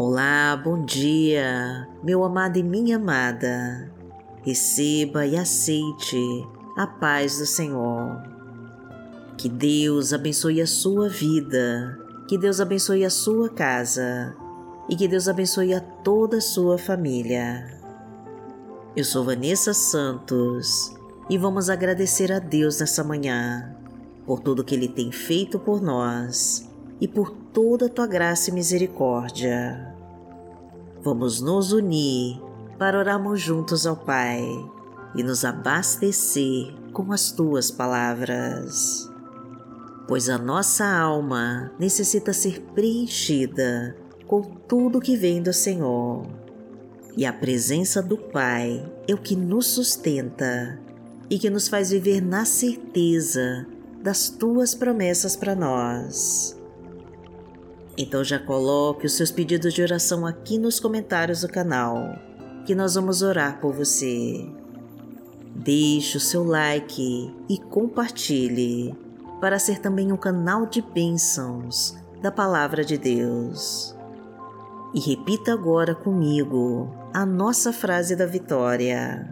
Olá, bom dia, meu amado e minha amada. Receba e aceite a paz do Senhor. Que Deus abençoe a sua vida, que Deus abençoe a sua casa e que Deus abençoe a toda a sua família. Eu sou Vanessa Santos e vamos agradecer a Deus nessa manhã por tudo que Ele tem feito por nós e por toda a tua graça e misericórdia. Vamos nos unir para orarmos juntos ao Pai e nos abastecer com as tuas palavras. Pois a nossa alma necessita ser preenchida com tudo que vem do Senhor. E a presença do Pai é o que nos sustenta e que nos faz viver na certeza das tuas promessas para nós. Então já coloque os seus pedidos de oração aqui nos comentários do canal, que nós vamos orar por você. Deixe o seu like e compartilhe para ser também um canal de bênçãos da Palavra de Deus. E repita agora comigo a nossa frase da vitória.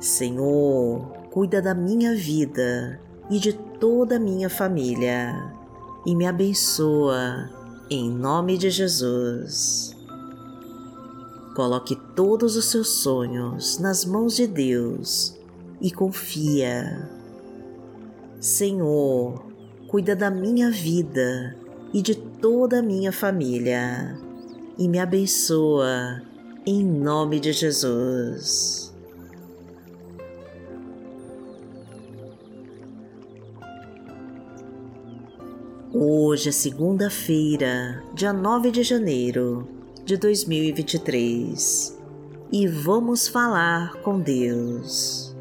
Senhor, cuida da minha vida e de toda a minha família e me abençoa em nome de Jesus. Coloque todos os seus sonhos nas mãos de Deus e confia. Senhor, cuida da minha vida e de toda a minha família e me abençoa em nome de Jesus. Hoje é segunda-feira, dia 9 de janeiro de 2023 e vamos falar com Deus.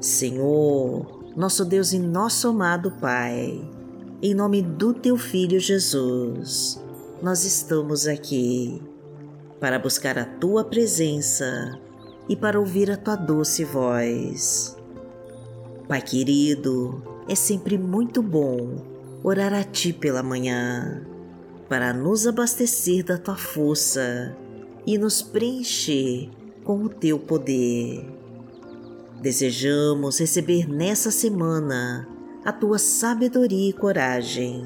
Senhor, nosso Deus e nosso amado Pai, em nome do Teu Filho Jesus, nós estamos aqui para buscar a Tua presença e para ouvir a Tua doce voz. Pai querido, é sempre muito bom orar a Ti pela manhã, para nos abastecer da Tua força e nos preencher com o Teu poder. Desejamos receber nessa semana a Tua sabedoria e coragem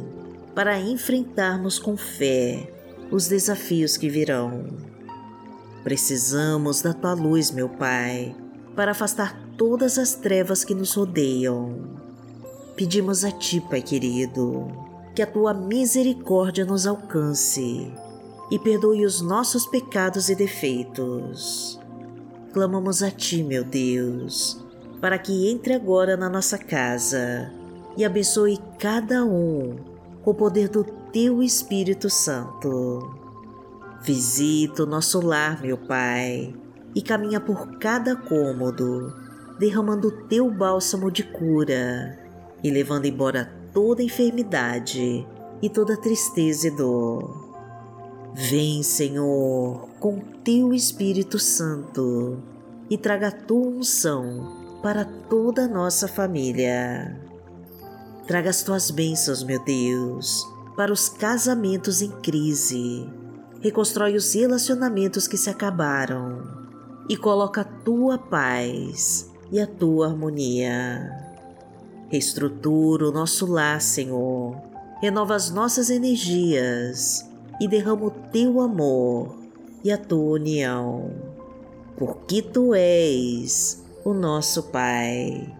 para enfrentarmos com fé os desafios que virão. Precisamos da Tua luz, meu Pai, para afastar todas as trevas que nos rodeiam Pedimos a Ti, Pai querido, que a Tua misericórdia nos alcance e perdoe os nossos pecados e defeitos. Clamamos a Ti, meu Deus, para que entre agora na nossa casa e abençoe cada um com o poder do Teu Espírito Santo. Visita o nosso lar, meu Pai, e caminha por cada cômodo, derramando o Teu bálsamo de cura e levando embora toda enfermidade e toda tristeza e dor. Vem, Senhor, com teu Espírito Santo e traga a tua unção para toda a nossa família. Traga as tuas bênçãos, meu Deus, para os casamentos em crise. Reconstrói os relacionamentos que se acabaram e coloca a tua paz e a tua harmonia. Reestrutura o nosso lar, Senhor. Renova as nossas energias e derrama o teu amor e a tua união, porque tu és o nosso Pai.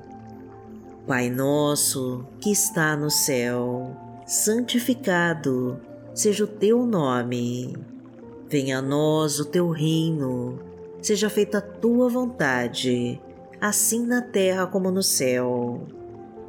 Pai nosso que está no céu, santificado seja o teu nome. Venha a nós o teu reino, seja feita a tua vontade, assim na terra como no céu.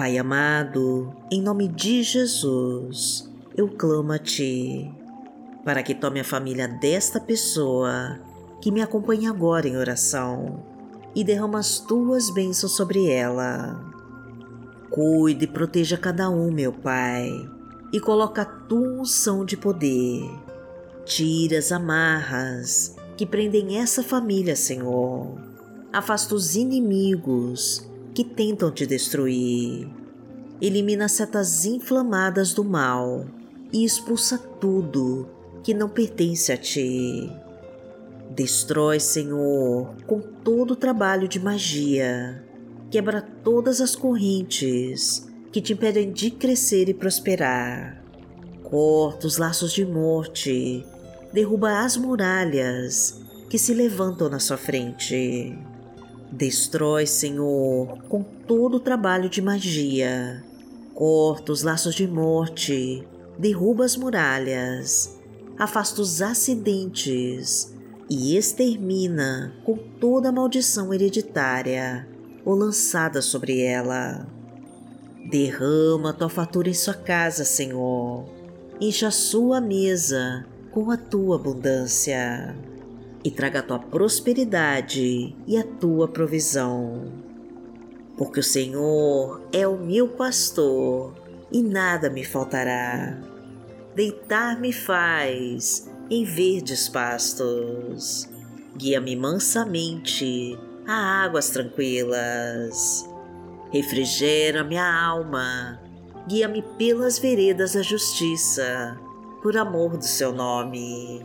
Pai amado, em nome de Jesus, eu clamo a Ti, para que tome a família desta pessoa que me acompanha agora em oração e derrama as Tuas bênçãos sobre ela. Cuide e proteja cada um, meu Pai, e coloca a Tua unção de poder. Tira as amarras que prendem essa família, Senhor. Afasta os inimigos que tentam te destruir. Elimina as setas inflamadas do mal e expulsa tudo que não pertence a ti. Destrói, Senhor, com todo o trabalho de magia. Quebra todas as correntes que te impedem de crescer e prosperar. Corta os laços de morte. Derruba as muralhas que se levantam na sua frente. Destrói, Senhor, com todo o trabalho de magia. Corta os laços de morte. Derruba as muralhas. Afasta os acidentes e extermina com toda a maldição hereditária ou lançada sobre ela. Derrama tua fatura em sua casa, Senhor. Encha a sua mesa com a tua abundância e traga a tua prosperidade e a tua provisão. Porque o Senhor é o meu pastor e nada me faltará. Deitar-me faz em verdes pastos. Guia-me mansamente a águas tranquilas. Refrigera minha alma. Guia-me pelas veredas da justiça, por amor do seu nome.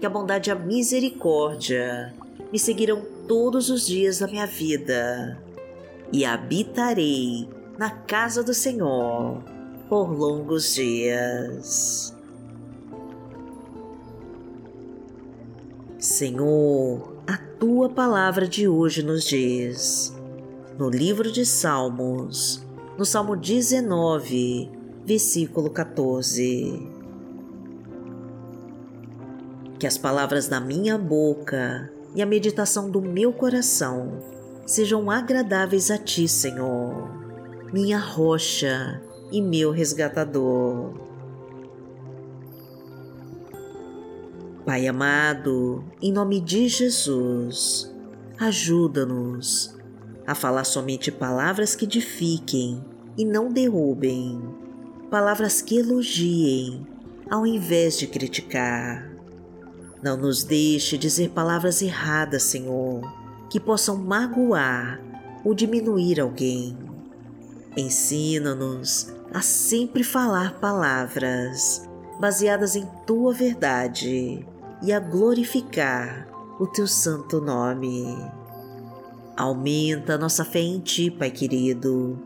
que a bondade e a misericórdia me seguirão todos os dias da minha vida e habitarei na casa do Senhor por longos dias. Senhor, a tua palavra de hoje nos diz, no livro de Salmos, no Salmo 19, versículo 14: Que as palavras da minha boca e a meditação do meu coração sejam agradáveis a ti, Senhor, minha rocha e meu resgatador. Pai amado, em nome de Jesus, ajuda-nos a falar somente palavras que edifiquem e não derrubem, palavras que elogiem ao invés de criticar. Não nos deixe dizer palavras erradas, Senhor, que possam magoar ou diminuir alguém. Ensina-nos a sempre falar palavras baseadas em tua verdade e a glorificar o teu santo nome. Aumenta nossa fé em ti, Pai querido,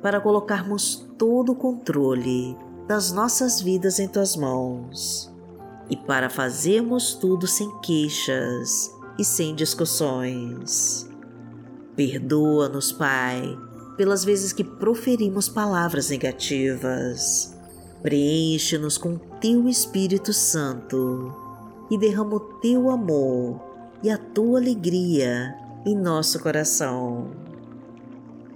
para colocarmos todo o controle das nossas vidas em tuas mãos e para fazermos tudo sem queixas e sem discussões. Perdoa-nos, Pai, pelas vezes que proferimos palavras negativas. Preenche-nos com teu Espírito Santo e derrama o teu amor e a tua alegria em nosso coração.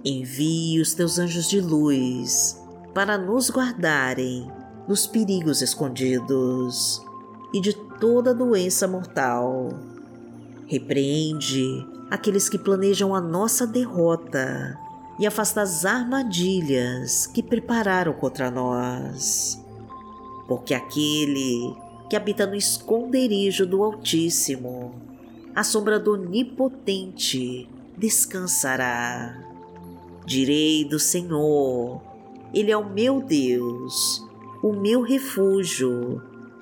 Envie os teus anjos de luz para nos guardarem dos perigos escondidos e de toda doença mortal. Repreende aqueles que planejam a nossa derrota e afasta as armadilhas que prepararam contra nós. Porque aquele que habita no esconderijo do Altíssimo, a sombra do Onipotente descansará. Direi do Senhor, Ele é o meu Deus, o meu refúgio,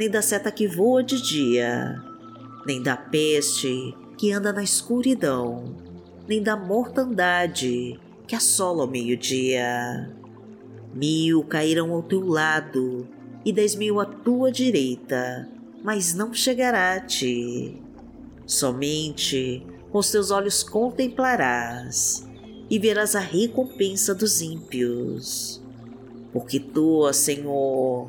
nem da seta que voa de dia, nem da peste que anda na escuridão, nem da mortandade que assola ao meio-dia. Mil cairão ao teu lado e dez mil à tua direita, mas não chegará a ti. Somente com os teus olhos contemplarás e verás a recompensa dos ímpios. Porque tu, Senhor,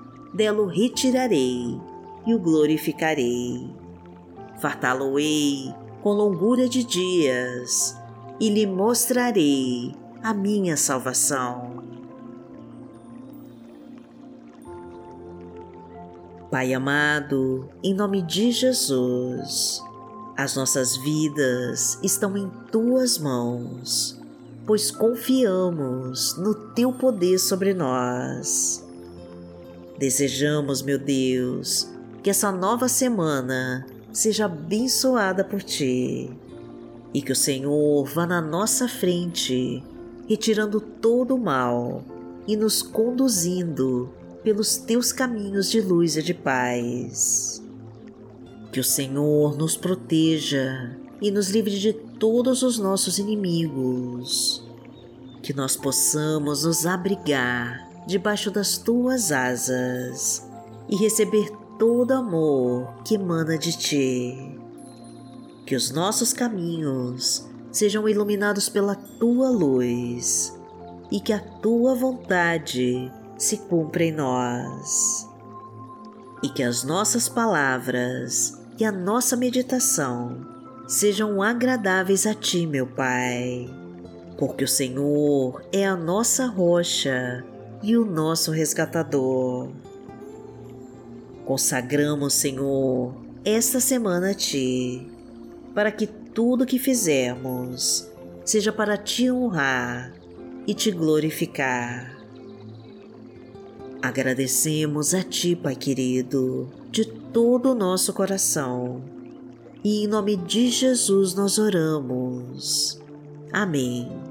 dela o retirarei e o glorificarei. Fartá-lo-ei com longura de dias e lhe mostrarei a minha salvação. Pai amado, em nome de Jesus, as nossas vidas estão em tuas mãos, pois confiamos no teu poder sobre nós. Desejamos, meu Deus, que essa nova semana seja abençoada por ti e que o Senhor vá na nossa frente, retirando todo o mal e nos conduzindo pelos teus caminhos de luz e de paz. Que o Senhor nos proteja e nos livre de todos os nossos inimigos. Que nós possamos nos abrigar debaixo das tuas asas e receber todo amor que emana de ti. Que os nossos caminhos sejam iluminados pela tua luz e que a tua vontade se cumpra em nós. E que as nossas palavras e a nossa meditação sejam agradáveis a Ti, meu Pai, porque o Senhor é a nossa rocha e o nosso resgatador. Consagramos, Senhor, esta semana a Ti, para que tudo que fizermos seja para Te honrar e Te glorificar. Agradecemos a Ti, Pai querido, de todo o nosso coração. E em nome de Jesus nós oramos. Amém.